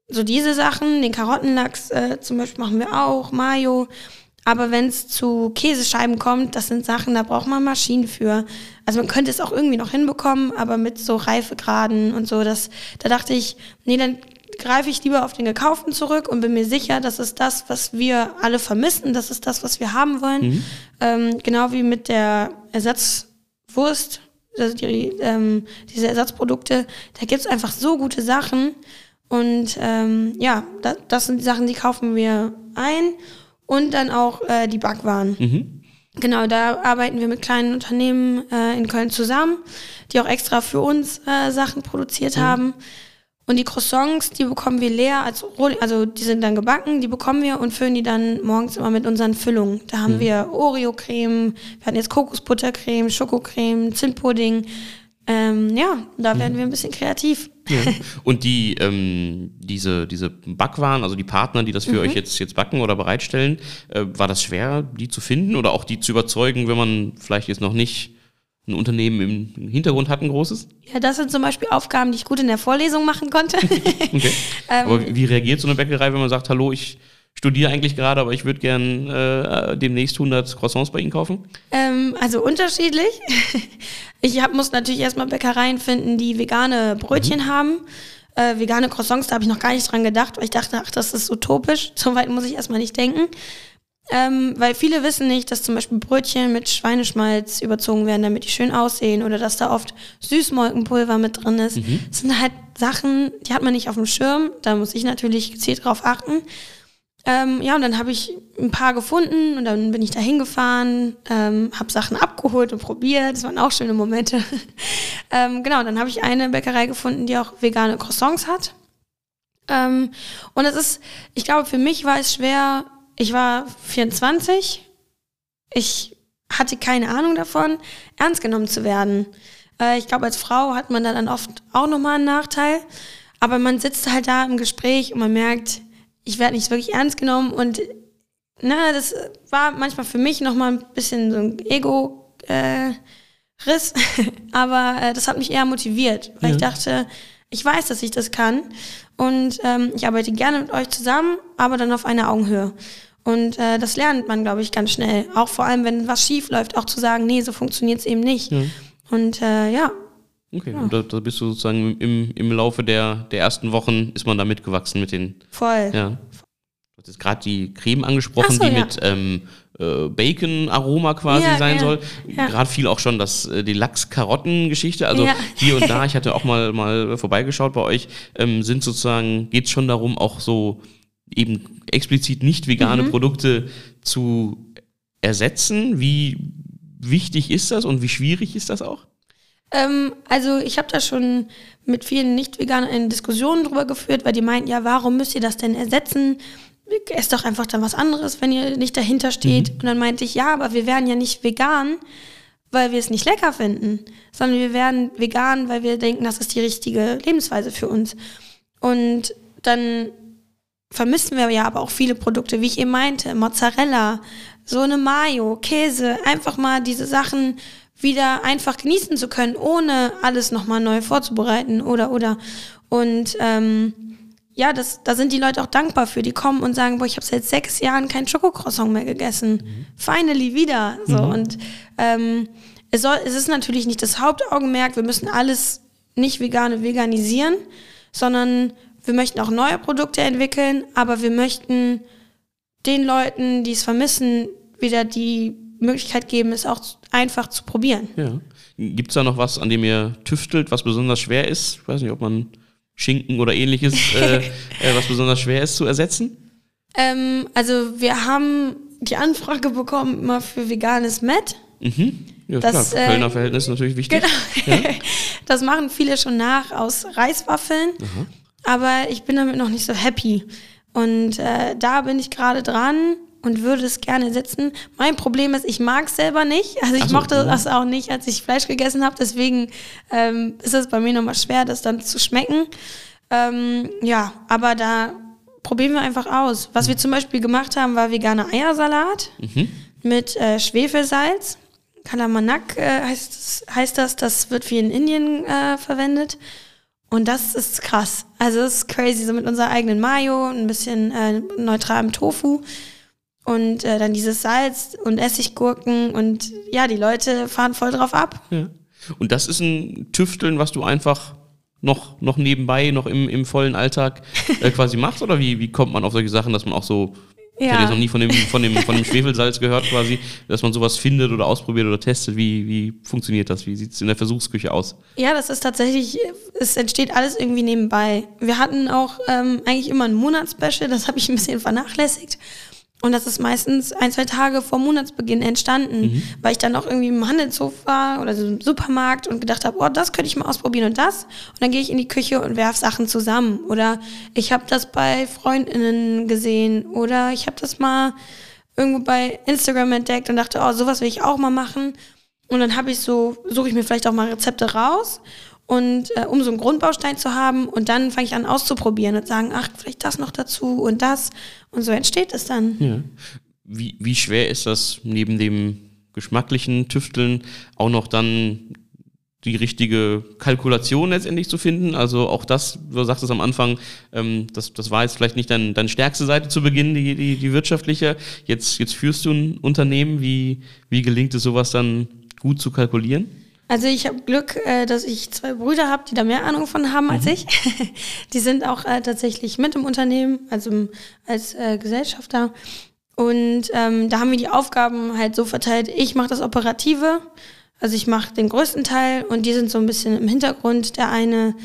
so diese Sachen. Den Karottenlachs äh, zum Beispiel machen wir auch, Mayo. Aber wenn es zu Käsescheiben kommt, das sind Sachen, da braucht man Maschinen für. Also man könnte es auch irgendwie noch hinbekommen, aber mit so Reifegraden und so, das, da dachte ich, nee, dann greife ich lieber auf den gekauften zurück und bin mir sicher, das ist das, was wir alle vermissen, das ist das, was wir haben wollen. Ähm, genau wie mit der Ersatzwurst, also die, ähm, diese Ersatzprodukte, da gibt's einfach so gute Sachen. Und ähm, ja, da, das sind die Sachen, die kaufen wir ein. Und dann auch äh, die Backwaren. Genau, da arbeiten wir mit kleinen Unternehmen äh, in Köln zusammen, die auch extra für uns äh, Sachen produziert haben. Und die Croissants, die bekommen wir leer, als also die sind dann gebacken, die bekommen wir und füllen die dann morgens immer mit unseren Füllungen. Da haben wir Oreo-Creme, wir hatten jetzt Kokosbuttercreme, Schokocreme, Zimtpudding. Ähm, ja, da werden wir ein bisschen kreativ. Ja. Und die, ähm, diese, diese Backwaren, also die Partner, die das für euch jetzt, jetzt backen oder bereitstellen, äh, war das schwer, die zu finden oder auch die zu überzeugen, wenn man vielleicht jetzt noch nicht ein Unternehmen im Hintergrund hat, ein großes? Ja, das sind zum Beispiel Aufgaben, die ich gut in der Vorlesung machen konnte. Okay. Ähm, aber wie reagiert so eine Bäckerei, wenn man sagt, hallo, ich studiere eigentlich gerade, aber ich würde gern äh, demnächst 100 Croissants bei Ihnen kaufen? Ähm, also unterschiedlich. Ich hab, muss natürlich erstmal Bäckereien finden, die vegane Brötchen haben. Äh, vegane Croissants, da habe ich noch gar nicht dran gedacht, weil ich dachte, ach, das ist utopisch. So weit muss ich erstmal nicht denken. Ähm, weil viele wissen nicht, dass zum Beispiel Brötchen mit Schweineschmalz überzogen werden, damit die schön aussehen oder dass da oft Süßmolkenpulver mit drin ist. Das sind halt Sachen, die hat man nicht auf dem Schirm. Da muss ich natürlich gezielt drauf achten. Ähm, ja, und dann habe ich ein paar gefunden und dann bin ich da hingefahren, ähm, habe Sachen abgeholt und probiert. Das waren auch schöne Momente. ähm, genau, dann habe ich eine Bäckerei gefunden, die auch vegane Croissants hat. Ähm, und es ist, ich glaube, für mich war es schwer. Ich war 24. Ich hatte keine Ahnung davon, ernst genommen zu werden. Äh, ich glaube, als Frau hat man da dann oft auch nochmal einen Nachteil. Aber man sitzt halt da im Gespräch und man merkt, ich werde nicht wirklich ernst genommen und na, das war manchmal für mich nochmal ein bisschen so ein Ego-Riss, aber äh, das hat mich eher motiviert, weil ich dachte, ich weiß, dass ich das kann und ähm, ich arbeite gerne mit euch zusammen, aber dann auf einer Augenhöhe. Und äh, das lernt man, glaube ich, ganz schnell. Auch vor allem, wenn was schief läuft, auch zu sagen, nee, so funktioniert es eben nicht. Und äh, ja, Okay, und da, da bist du sozusagen im, im Laufe der, der ersten Wochen ist man da mitgewachsen mit den, voll. ja. Du hattest gerade die Creme angesprochen, so, die ja. mit ähm, äh, Bacon-Aroma quasi Ja, sein ja, soll. ja. Gerade fiel auch schon das, äh, die Lachs-Karotten-Geschichte. Also Ja. hier und da, ich hatte auch mal, mal vorbeigeschaut bei euch, ähm, sind sozusagen, geht es schon darum, auch so eben explizit nicht vegane Mhm. Produkte zu ersetzen. Wie wichtig ist das und wie schwierig ist das auch? Ähm, also ich habe da schon mit vielen Nicht-Veganern Diskussionen drüber geführt, weil die meinten, ja, warum müsst ihr das denn ersetzen? Esst doch einfach dann was anderes, wenn ihr nicht dahinter steht. Und dann meinte ich, ja, aber wir werden ja nicht vegan, weil wir es nicht lecker finden, sondern wir werden vegan, weil wir denken, das ist die richtige Lebensweise für uns. Und dann vermissen wir ja aber auch viele Produkte, wie ich eben meinte, Mozzarella, so eine Mayo, Käse, einfach mal diese Sachen wieder einfach genießen zu können, ohne alles nochmal neu vorzubereiten oder oder. Und ähm, ja, das, da sind die Leute auch dankbar für. Die kommen und sagen, boah, ich habe seit sechs Jahren kein Schokocroissant mehr gegessen. Finally wieder. So und ähm, es soll, es ist natürlich nicht das Hauptaugenmerk. Wir müssen alles nicht vegane veganisieren, sondern wir möchten auch neue Produkte entwickeln, aber wir möchten den Leuten, die es vermissen, wieder die Möglichkeit geben, es auch einfach zu probieren. Ja. Gibt es da noch was, an dem ihr tüftelt, was besonders schwer ist? Ich weiß nicht, ob man Schinken oder ähnliches, äh, äh, was besonders schwer ist zu ersetzen? Ähm, also wir haben die Anfrage bekommen immer für veganes Met. Mhm. Ja, Das, klar, äh, Kölner Verhältnis natürlich wichtig. Genau. Das machen viele schon nach aus Reiswaffeln. Aber ich bin damit noch nicht so happy. Und äh, da bin ich gerade dran und würde es gerne setzen. Mein Problem ist, ich mag es selber nicht. Also ich so, mochte ja. das auch nicht, als ich Fleisch gegessen habe. Deswegen ähm, ist es bei mir nochmal schwer, das dann zu schmecken. Ähm, ja, aber da probieren wir einfach aus. Was wir zum Beispiel gemacht haben, war veganer Eiersalat mit äh, Schwefelsalz. Kalamanak äh, heißt, heißt das. Das wird viel in Indien äh, verwendet. Und das ist krass. Also das ist crazy, so mit unserer eigenen Mayo, ein bisschen äh, neutralem Tofu und äh, dann dieses Salz und Essiggurken und ja, die Leute fahren voll drauf ab. Ja. Und das ist ein Tüfteln, was du einfach noch, noch nebenbei, noch im, im vollen Alltag äh, quasi machst? Oder wie, wie kommt man auf solche Sachen, dass man auch so, ich hätte jetzt noch nie von dem, von, dem, von dem Schwefelsalz gehört quasi, dass man sowas findet oder ausprobiert oder testet? Wie, wie funktioniert das? Wie sieht es in der Versuchsküche aus? Ja, das ist tatsächlich, es entsteht alles irgendwie nebenbei. Wir hatten auch ähm, eigentlich immer ein Monatsspecial, das habe ich ein bisschen vernachlässigt. Und das ist meistens ein, zwei Tage vor Monatsbeginn entstanden, weil ich dann auch irgendwie im Handelshof war oder so im Supermarkt und gedacht habe, oh, das könnte ich mal ausprobieren und das. Und dann gehe ich in die Küche und werf Sachen zusammen. Oder ich habe das bei Freundinnen gesehen oder ich habe das mal irgendwo bei Instagram entdeckt und dachte, oh, sowas will ich auch mal machen. Und dann habe ich so, suche ich mir vielleicht auch mal Rezepte raus und äh, um so einen Grundbaustein zu haben und dann fange ich an auszuprobieren und sagen, ach, vielleicht das noch dazu und das und so entsteht es dann. Ja. Wie, wie schwer ist das neben dem geschmacklichen Tüfteln auch noch dann die richtige Kalkulation letztendlich zu finden. Also auch das, du sagtest am Anfang, ähm, das, das war jetzt vielleicht nicht dein, deine stärkste Seite zu Beginn, die, die, die wirtschaftliche. Jetzt, jetzt führst du ein Unternehmen. Wie, wie gelingt es sowas dann gut zu kalkulieren? Also ich habe Glück, äh, dass ich zwei Brüder habe, die da mehr Ahnung von haben als mhm. ich. die sind auch äh, tatsächlich mit im Unternehmen, also als äh, Gesellschafter. Und ähm, da haben wir die Aufgaben halt so verteilt, ich mache das Operative, also ich mache den größten Teil und die sind so ein bisschen im Hintergrund. Der eine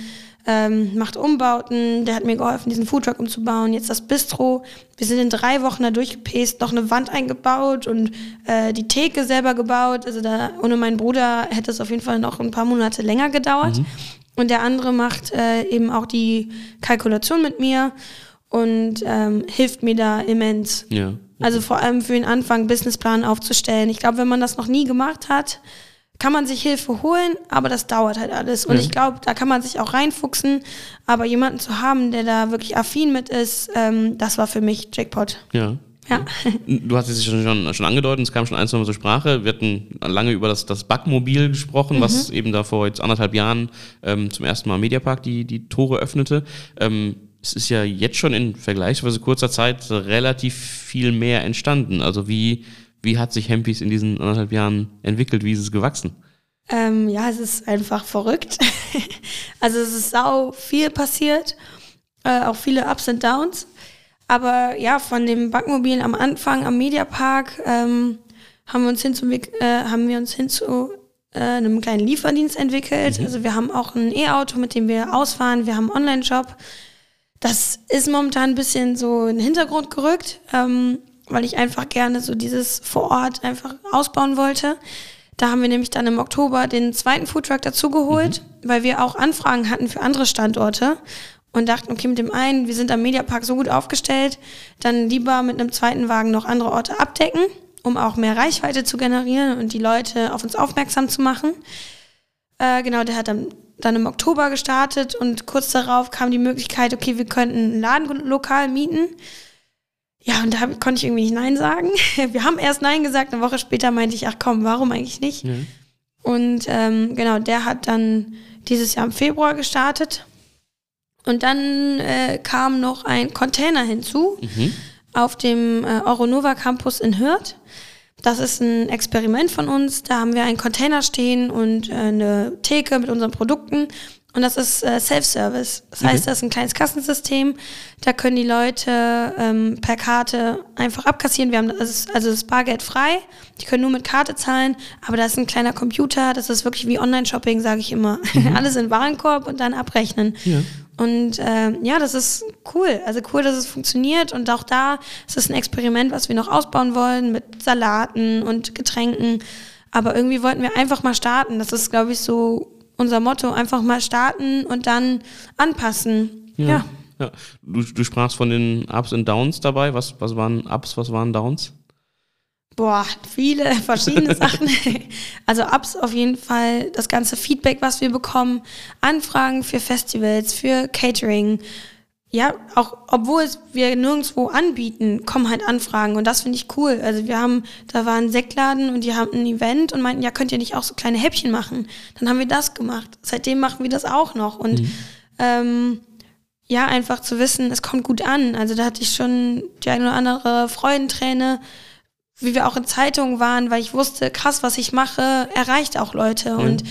ähm, macht Umbauten, der hat mir geholfen, diesen Foodtruck umzubauen. Jetzt das Bistro. Wir sind in drei Wochen da durchgepest, noch eine Wand eingebaut und äh, die Theke selber gebaut. Also da ohne meinen Bruder hätte es auf jeden Fall noch ein paar Monate länger gedauert. Mhm. Und der andere macht äh, eben auch die Kalkulation mit mir und ähm, hilft mir da immens. Ja. Also vor allem für den Anfang Businessplan aufzustellen. Ich glaube, wenn man das noch nie gemacht hat, kann man sich Hilfe holen, aber das dauert halt alles. Und ja. ich glaube, da kann man sich auch reinfuchsen. Aber jemanden zu haben, der da wirklich affin mit ist, ähm, das war für mich Jackpot. Ja. Ja. Du hast es schon, schon, schon angedeutet, es kam schon ein, zwei Mal zur Sprache. Wir hatten lange über das, das Backmobil gesprochen, mhm. was eben da vor jetzt anderthalb Jahren ähm, zum ersten Mal Mediapark die, die Tore öffnete. Ähm, es ist ja jetzt schon in vergleichsweise kurzer Zeit relativ viel mehr entstanden. Also wie, wie hat sich Hempis in diesen anderthalb Jahren entwickelt? Wie ist es gewachsen? Ähm, ja, es ist einfach verrückt. also es ist sau viel passiert, äh, auch viele Ups und Downs. Aber ja, von dem Bankmobil am Anfang am Mediapark ähm, haben wir uns hin zu, äh, haben wir uns hin zu äh, einem kleinen Lieferdienst entwickelt. Mhm. Also wir haben auch ein E-Auto, mit dem wir ausfahren. Wir haben einen Online-Shop. Das ist momentan ein bisschen so in den Hintergrund gerückt. Ähm, weil ich einfach gerne so dieses vor Ort einfach ausbauen wollte. Da haben wir nämlich dann im Oktober den zweiten Foodtruck dazugeholt, mhm. weil wir auch Anfragen hatten für andere Standorte und dachten, okay, mit dem einen, wir sind am Mediapark so gut aufgestellt, dann lieber mit einem zweiten Wagen noch andere Orte abdecken, um auch mehr Reichweite zu generieren und die Leute auf uns aufmerksam zu machen. Äh, genau, der hat dann, dann im Oktober gestartet und kurz darauf kam die Möglichkeit, okay, wir könnten ein Ladenlokal mieten. Ja, und da konnte ich irgendwie nicht Nein sagen. Wir haben erst Nein gesagt, eine Woche später meinte ich, ach komm, warum eigentlich nicht? Mhm. Und ähm, genau, der hat dann dieses Jahr im Februar gestartet. Und dann äh, kam noch ein Container hinzu mhm. auf dem äh, Euronova Campus in Hürth. Das ist ein Experiment von uns. Da haben wir einen Container stehen und äh, eine Theke mit unseren Produkten. Und das ist äh, Self-Service. Das heißt, das ist ein kleines Kassensystem. Da können die Leute ähm, per Karte einfach abkassieren. Wir haben das, also das Bargeld frei. Die können nur mit Karte zahlen. Aber da ist ein kleiner Computer. Das ist wirklich wie Online-Shopping, sage ich immer. Mhm. Alles in Warenkorb und dann abrechnen. Ja. Und äh, ja, das ist cool. Also cool, dass es funktioniert. Und auch da ist es ein Experiment, was wir noch ausbauen wollen mit Salaten und Getränken. Aber irgendwie wollten wir einfach mal starten. Das ist, glaube ich, so unser Motto, einfach mal starten und dann anpassen. Ja. ja. ja. Du, du sprachst von den Ups und Downs dabei. Was, was waren Ups, was waren Downs? Boah, viele verschiedene Sachen. Also Ups auf jeden Fall, das ganze Feedback, was wir bekommen, Anfragen für Festivals, für Catering, ja, auch obwohl es wir nirgendwo anbieten, kommen halt Anfragen und das finde ich cool. Also wir haben, da war ein Sektladen und die haben ein Event und meinten, ja, könnt ihr nicht auch so kleine Häppchen machen? Dann haben wir das gemacht. Seitdem machen wir das auch noch und mhm. ähm, ja, einfach zu wissen, es kommt gut an. Also da hatte ich schon die eine oder andere Freudenträne, wie wir auch in Zeitungen waren, weil ich wusste, krass, was ich mache, erreicht auch Leute mhm. und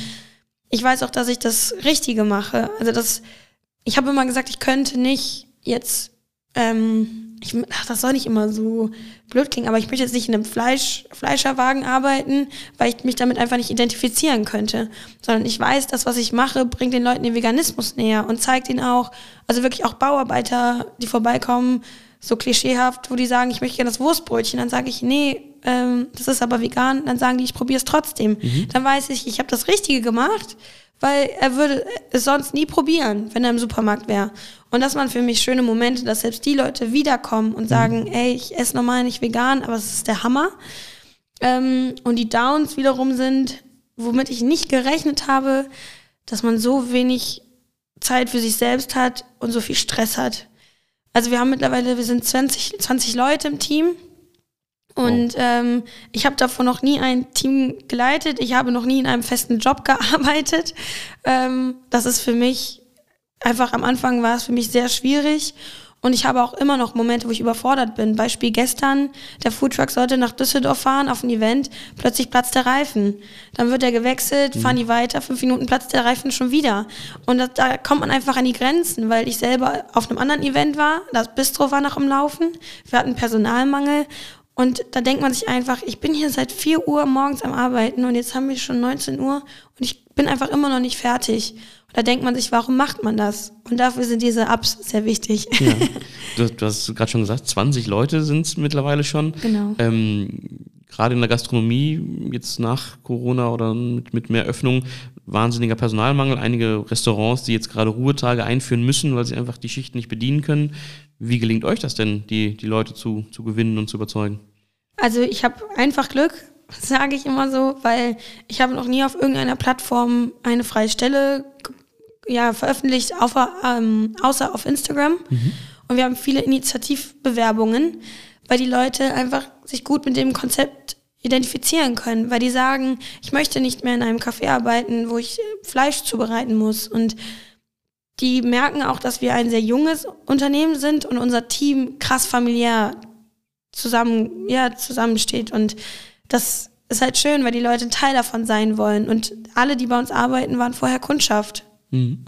ich weiß auch, dass ich das Richtige mache. Also das ich habe immer gesagt, ich könnte nicht jetzt, ähm, ich, ach, das soll nicht immer so blöd klingen, aber ich möchte jetzt nicht in einem Fleisch, Fleischerwagen arbeiten, weil ich mich damit einfach nicht identifizieren könnte. Sondern ich weiß, das, was ich mache, bringt den Leuten den Veganismus näher und zeigt ihnen auch, also wirklich auch Bauarbeiter, die vorbeikommen, so klischeehaft, wo die sagen, ich möchte gerne das Wurstbrötchen, dann sage ich, nee, ähm, das ist aber vegan, dann sagen die, ich probiere es trotzdem. Mhm. Dann weiß ich, ich habe das Richtige gemacht weil er würde es sonst nie probieren, wenn er im Supermarkt wäre. Und das waren für mich schöne Momente, dass selbst die Leute wiederkommen und sagen, mhm. ey, ich esse normal nicht vegan, aber es ist der Hammer. Ähm, und die Downs wiederum sind, womit ich nicht gerechnet habe, dass man so wenig Zeit für sich selbst hat und so viel Stress hat. Also wir haben mittlerweile, wir sind 20, 20 Leute im Team. Und ähm, ich habe davor noch nie ein Team geleitet. Ich habe noch nie in einem festen Job gearbeitet. Ähm, das ist für mich einfach am Anfang war es für mich sehr schwierig. Und ich habe auch immer noch Momente, wo ich überfordert bin. Beispiel gestern, der Foodtruck sollte nach Düsseldorf fahren auf ein Event, plötzlich platzt der Reifen. Dann wird er gewechselt, fahren die weiter, fünf Minuten platzt der Reifen schon wieder. Und das, da kommt man einfach an die Grenzen, weil ich selber auf einem anderen Event war, das Bistro war noch im Laufen, wir hatten Personalmangel und da denkt man sich einfach, ich bin hier seit 4 Uhr morgens am Arbeiten und jetzt haben wir schon 19 Uhr und ich bin einfach immer noch nicht fertig. Und da denkt man sich, warum macht man das? Und dafür sind diese Ups sehr wichtig. Ja. Du, du hast gerade schon gesagt, 20 Leute sind es mittlerweile schon. Genau. Ähm, gerade in der Gastronomie, jetzt nach Corona oder mit, mit mehr Öffnung, wahnsinniger Personalmangel. Einige Restaurants, die jetzt gerade Ruhetage einführen müssen, weil sie einfach die Schichten nicht bedienen können. Wie gelingt euch das denn, die, die Leute zu, zu gewinnen und zu überzeugen? Also ich habe einfach Glück, sage ich immer so, weil ich habe noch nie auf irgendeiner Plattform eine freie Stelle ja, veröffentlicht, auf, ähm, außer auf Instagram. Und wir haben viele Initiativbewerbungen, weil die Leute einfach sich gut mit dem Konzept identifizieren können, weil die sagen, ich möchte nicht mehr in einem Café arbeiten, wo ich äh, Fleisch zubereiten muss. Und die merken auch, dass wir ein sehr junges Unternehmen sind und unser Team krass familiär zusammen, ja, zusammensteht. Und das ist halt schön, weil die Leute Teil davon sein wollen. Und alle, die bei uns arbeiten, waren vorher Kundschaft.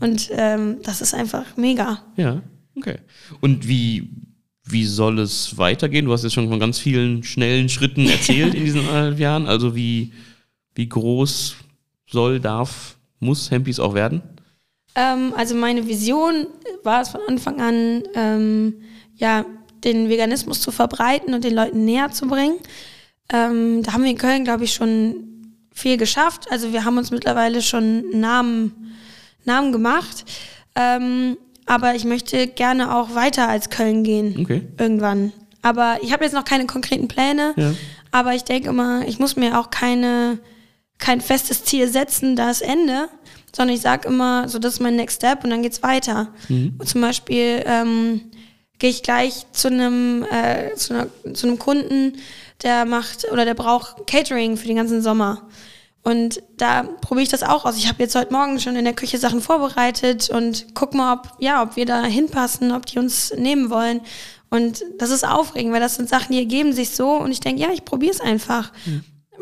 Und ähm, das ist einfach mega. Ja, okay. Und wie, wie soll es weitergehen? Du hast jetzt schon von ganz vielen schnellen Schritten erzählt in diesen anderthalb Jahren. Also wie, wie groß soll, darf, muss Hempis auch werden? Ähm, also meine Vision war es von Anfang an, ähm, ja, den Veganismus zu verbreiten und den Leuten näher zu bringen. Ähm, da haben wir in Köln, glaube ich, schon viel geschafft. Also wir haben uns mittlerweile schon Namen, Namen gemacht. Ähm, aber ich möchte gerne auch weiter als Köln gehen. Okay. Irgendwann. Aber ich habe jetzt noch keine konkreten Pläne. Ja. Aber ich denke immer, ich muss mir auch keine, kein festes Ziel setzen, das Ende, sondern ich sage immer, so das ist mein Next Step und dann geht's weiter. Und zum Beispiel ähm, gehe ich gleich zu einem äh, zu, einer, zu einem Kunden, der macht oder der braucht Catering für den ganzen Sommer. Und da probiere ich das auch aus. Ich habe jetzt heute Morgen schon in der Küche Sachen vorbereitet und guck mal, ob, ja, ob wir da hinpassen, ob die uns nehmen wollen. Und das ist aufregend, weil das sind Sachen, die ergeben sich so und ich denke, ja, ich probiere es einfach.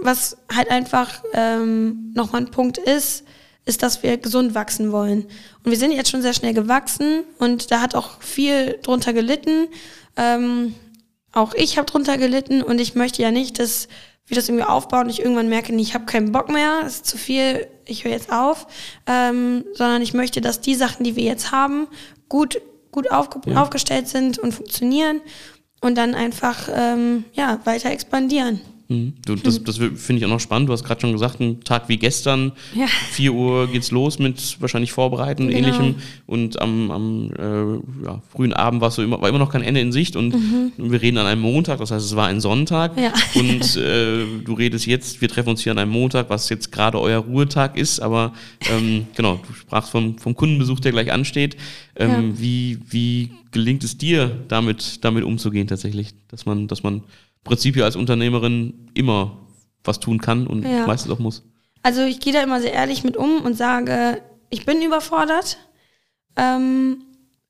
Was halt einfach ähm, nochmal ein Punkt ist, ist, dass wir gesund wachsen wollen. Und wir sind jetzt schon sehr schnell gewachsen und da hat auch viel drunter gelitten. Ähm, auch ich habe drunter gelitten und ich möchte ja nicht, dass wir das irgendwie aufbauen und ich irgendwann merke, ich habe keinen Bock mehr, es ist zu viel, ich höre jetzt auf, ähm, sondern ich möchte, dass die Sachen, die wir jetzt haben, gut, gut aufge aufgestellt sind und funktionieren und dann einfach ähm, ja, weiter expandieren. Mhm. Du, das das finde ich auch noch spannend. Du hast gerade schon gesagt, ein Tag wie gestern, Ja. 4 Uhr geht's los mit wahrscheinlich Vorbereiten und Genau. ähnlichem. Und am, am äh, ja, frühen Abend warst du immer, war immer noch kein Ende in Sicht. Und wir reden an einem Montag, das heißt, es war ein Sonntag. Mhm. Ja. Und äh, du redest jetzt, wir treffen uns hier an einem Montag, was jetzt gerade euer Ruhetag ist. Aber ähm, genau, du sprachst vom, vom Kundenbesuch, der gleich ansteht. Ähm, wie, wie gelingt es dir, damit, damit umzugehen tatsächlich? Dass man, dass man im Prinzip ja als Unternehmerin immer was tun kann und Ja. meistens auch muss. Also ich gehe da immer sehr ehrlich mit um und sage, ich bin überfordert, ähm,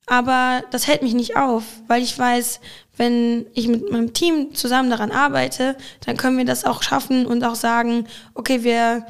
aber das hält mich nicht auf, weil ich weiß, wenn ich mit meinem Team zusammen daran arbeite, dann können wir das auch schaffen und auch sagen, okay, wir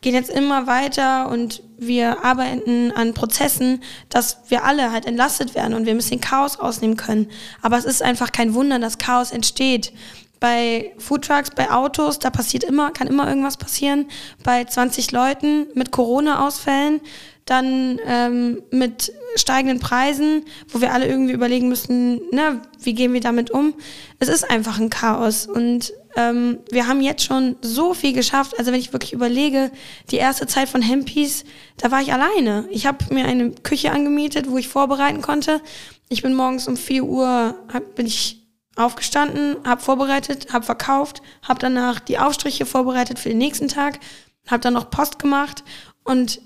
gehen jetzt immer weiter und wir arbeiten an Prozessen, dass wir alle halt entlastet werden und wir ein bisschen Chaos rausnehmen können. Aber es ist einfach kein Wunder, dass Chaos entsteht. Bei Foodtrucks, bei Autos, da passiert immer, kann immer irgendwas passieren. Bei 20 Leuten mit Corona-Ausfällen, dann ähm, mit steigenden Preisen, wo wir alle irgendwie überlegen müssen, na, wie gehen wir damit um? Es ist einfach ein Chaos und ähm, wir haben jetzt schon so viel geschafft. Also wenn ich wirklich überlege, die erste Zeit von Hempis, da war ich alleine. Ich habe mir eine Küche angemietet, wo ich vorbereiten konnte. Ich bin morgens um 4 Uhr, hab, bin ich aufgestanden, habe vorbereitet, habe verkauft, habe danach die Aufstriche vorbereitet für den nächsten Tag, habe dann noch Post gemacht und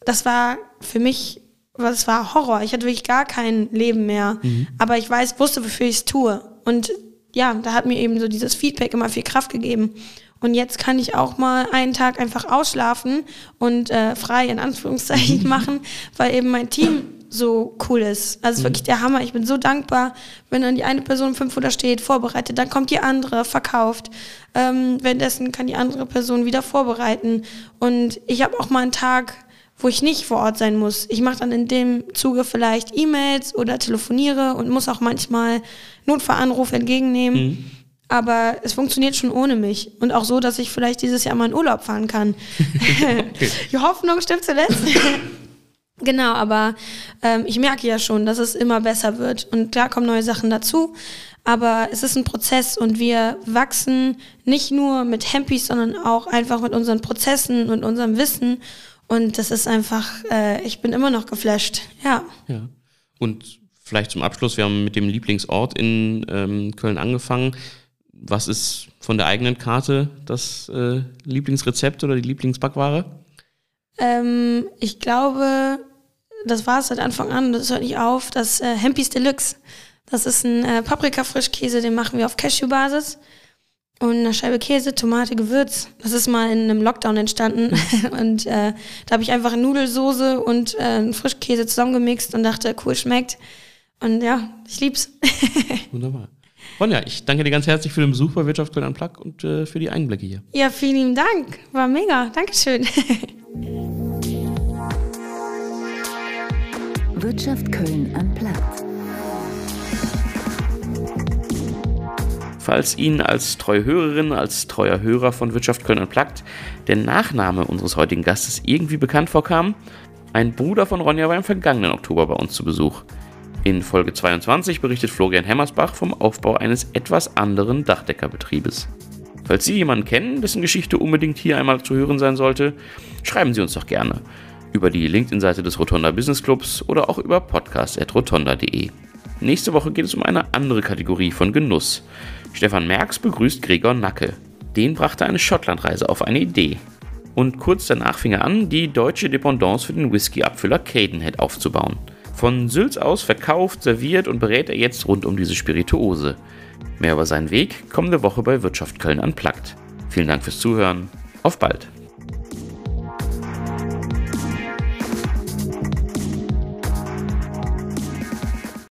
das war für mich, was war Horror. Ich hatte wirklich gar kein Leben mehr. Mhm. Aber ich weiß, wusste, wofür ich es tue. Und ja, da hat mir eben so dieses Feedback immer viel Kraft gegeben. Und jetzt kann ich auch mal einen Tag einfach ausschlafen und äh, frei in Anführungszeichen machen, weil eben mein Team so cool ist. Also mhm. wirklich der Hammer. Ich bin so dankbar, wenn dann die eine Person 500 steht, vorbereitet, dann kommt die andere, verkauft. Ähm, währenddessen kann die andere Person wieder vorbereiten. Und ich habe auch mal einen Tag, wo ich nicht vor Ort sein muss. Ich mache dann in dem Zuge vielleicht E-Mails oder telefoniere und muss auch manchmal Notfallanrufe entgegennehmen. Mhm. Aber es funktioniert schon ohne mich. Und auch so, dass ich vielleicht dieses Jahr mal in Urlaub fahren kann. Die Hoffnung stimmt zuletzt. Genau, aber ähm, ich merke ja schon, dass es immer besser wird. Und klar kommen neue Sachen dazu, aber es ist ein Prozess und wir wachsen nicht nur mit Hempis, sondern auch einfach mit unseren Prozessen und unserem Wissen. Und das ist einfach, äh, ich bin immer noch geflasht, ja. Ja. Und vielleicht zum Abschluss, wir haben mit dem Lieblingsort in ähm, Köln angefangen. Was ist von der eigenen Karte das äh, Lieblingsrezept oder die Lieblingsbackware? Ähm, ich glaube, das war es seit Anfang an, das hört nicht auf, das äh, Hempis Deluxe. Das ist ein äh, Paprika-Frischkäse, den machen wir auf Cashew-Basis. Und eine Scheibe Käse, Tomate, Gewürz. Das ist mal in einem Lockdown entstanden. und äh, da habe ich einfach Nudelsoße und äh, Frischkäse zusammengemixt und dachte, cool, schmeckt. Und ja, ich lieb's. Wunderbar. Ronja, ich danke dir ganz herzlich für den Besuch bei Wirtschaft Köln Plug und äh, für die Einblicke hier. Ja, vielen lieben Dank. War mega. Dankeschön. Wirtschaft Köln am Platz. Falls Ihnen als treue Hörerin, als treuer Hörer von Wirtschaft Köln Unplugged der Nachname unseres heutigen Gastes irgendwie bekannt vorkam, ein Bruder von Ronja war im vergangenen Oktober bei uns zu Besuch. In Folge 22 berichtet Florian Hemmersbach vom Aufbau eines etwas anderen Dachdeckerbetriebes. Falls Sie jemanden kennen, dessen Geschichte unbedingt hier einmal zu hören sein sollte, schreiben Sie uns doch gerne über die LinkedIn-Seite des Rotonda Business Clubs oder auch über podcast.rotonda.de. Nächste Woche geht es um eine andere Kategorie von Genuss. Stefan Merks begrüßt Gregor Nacke. Den brachte eine Schottlandreise auf eine Idee. Und kurz danach fing er an, die deutsche Dependance für den Whisky-Abfüller Cadenhead aufzubauen. Von Sülz aus verkauft, serviert und berät er jetzt rund um diese Spirituose. Mehr über seinen Weg kommende Woche bei Wirtschaft Köln anplagt. Vielen Dank fürs Zuhören. Auf bald!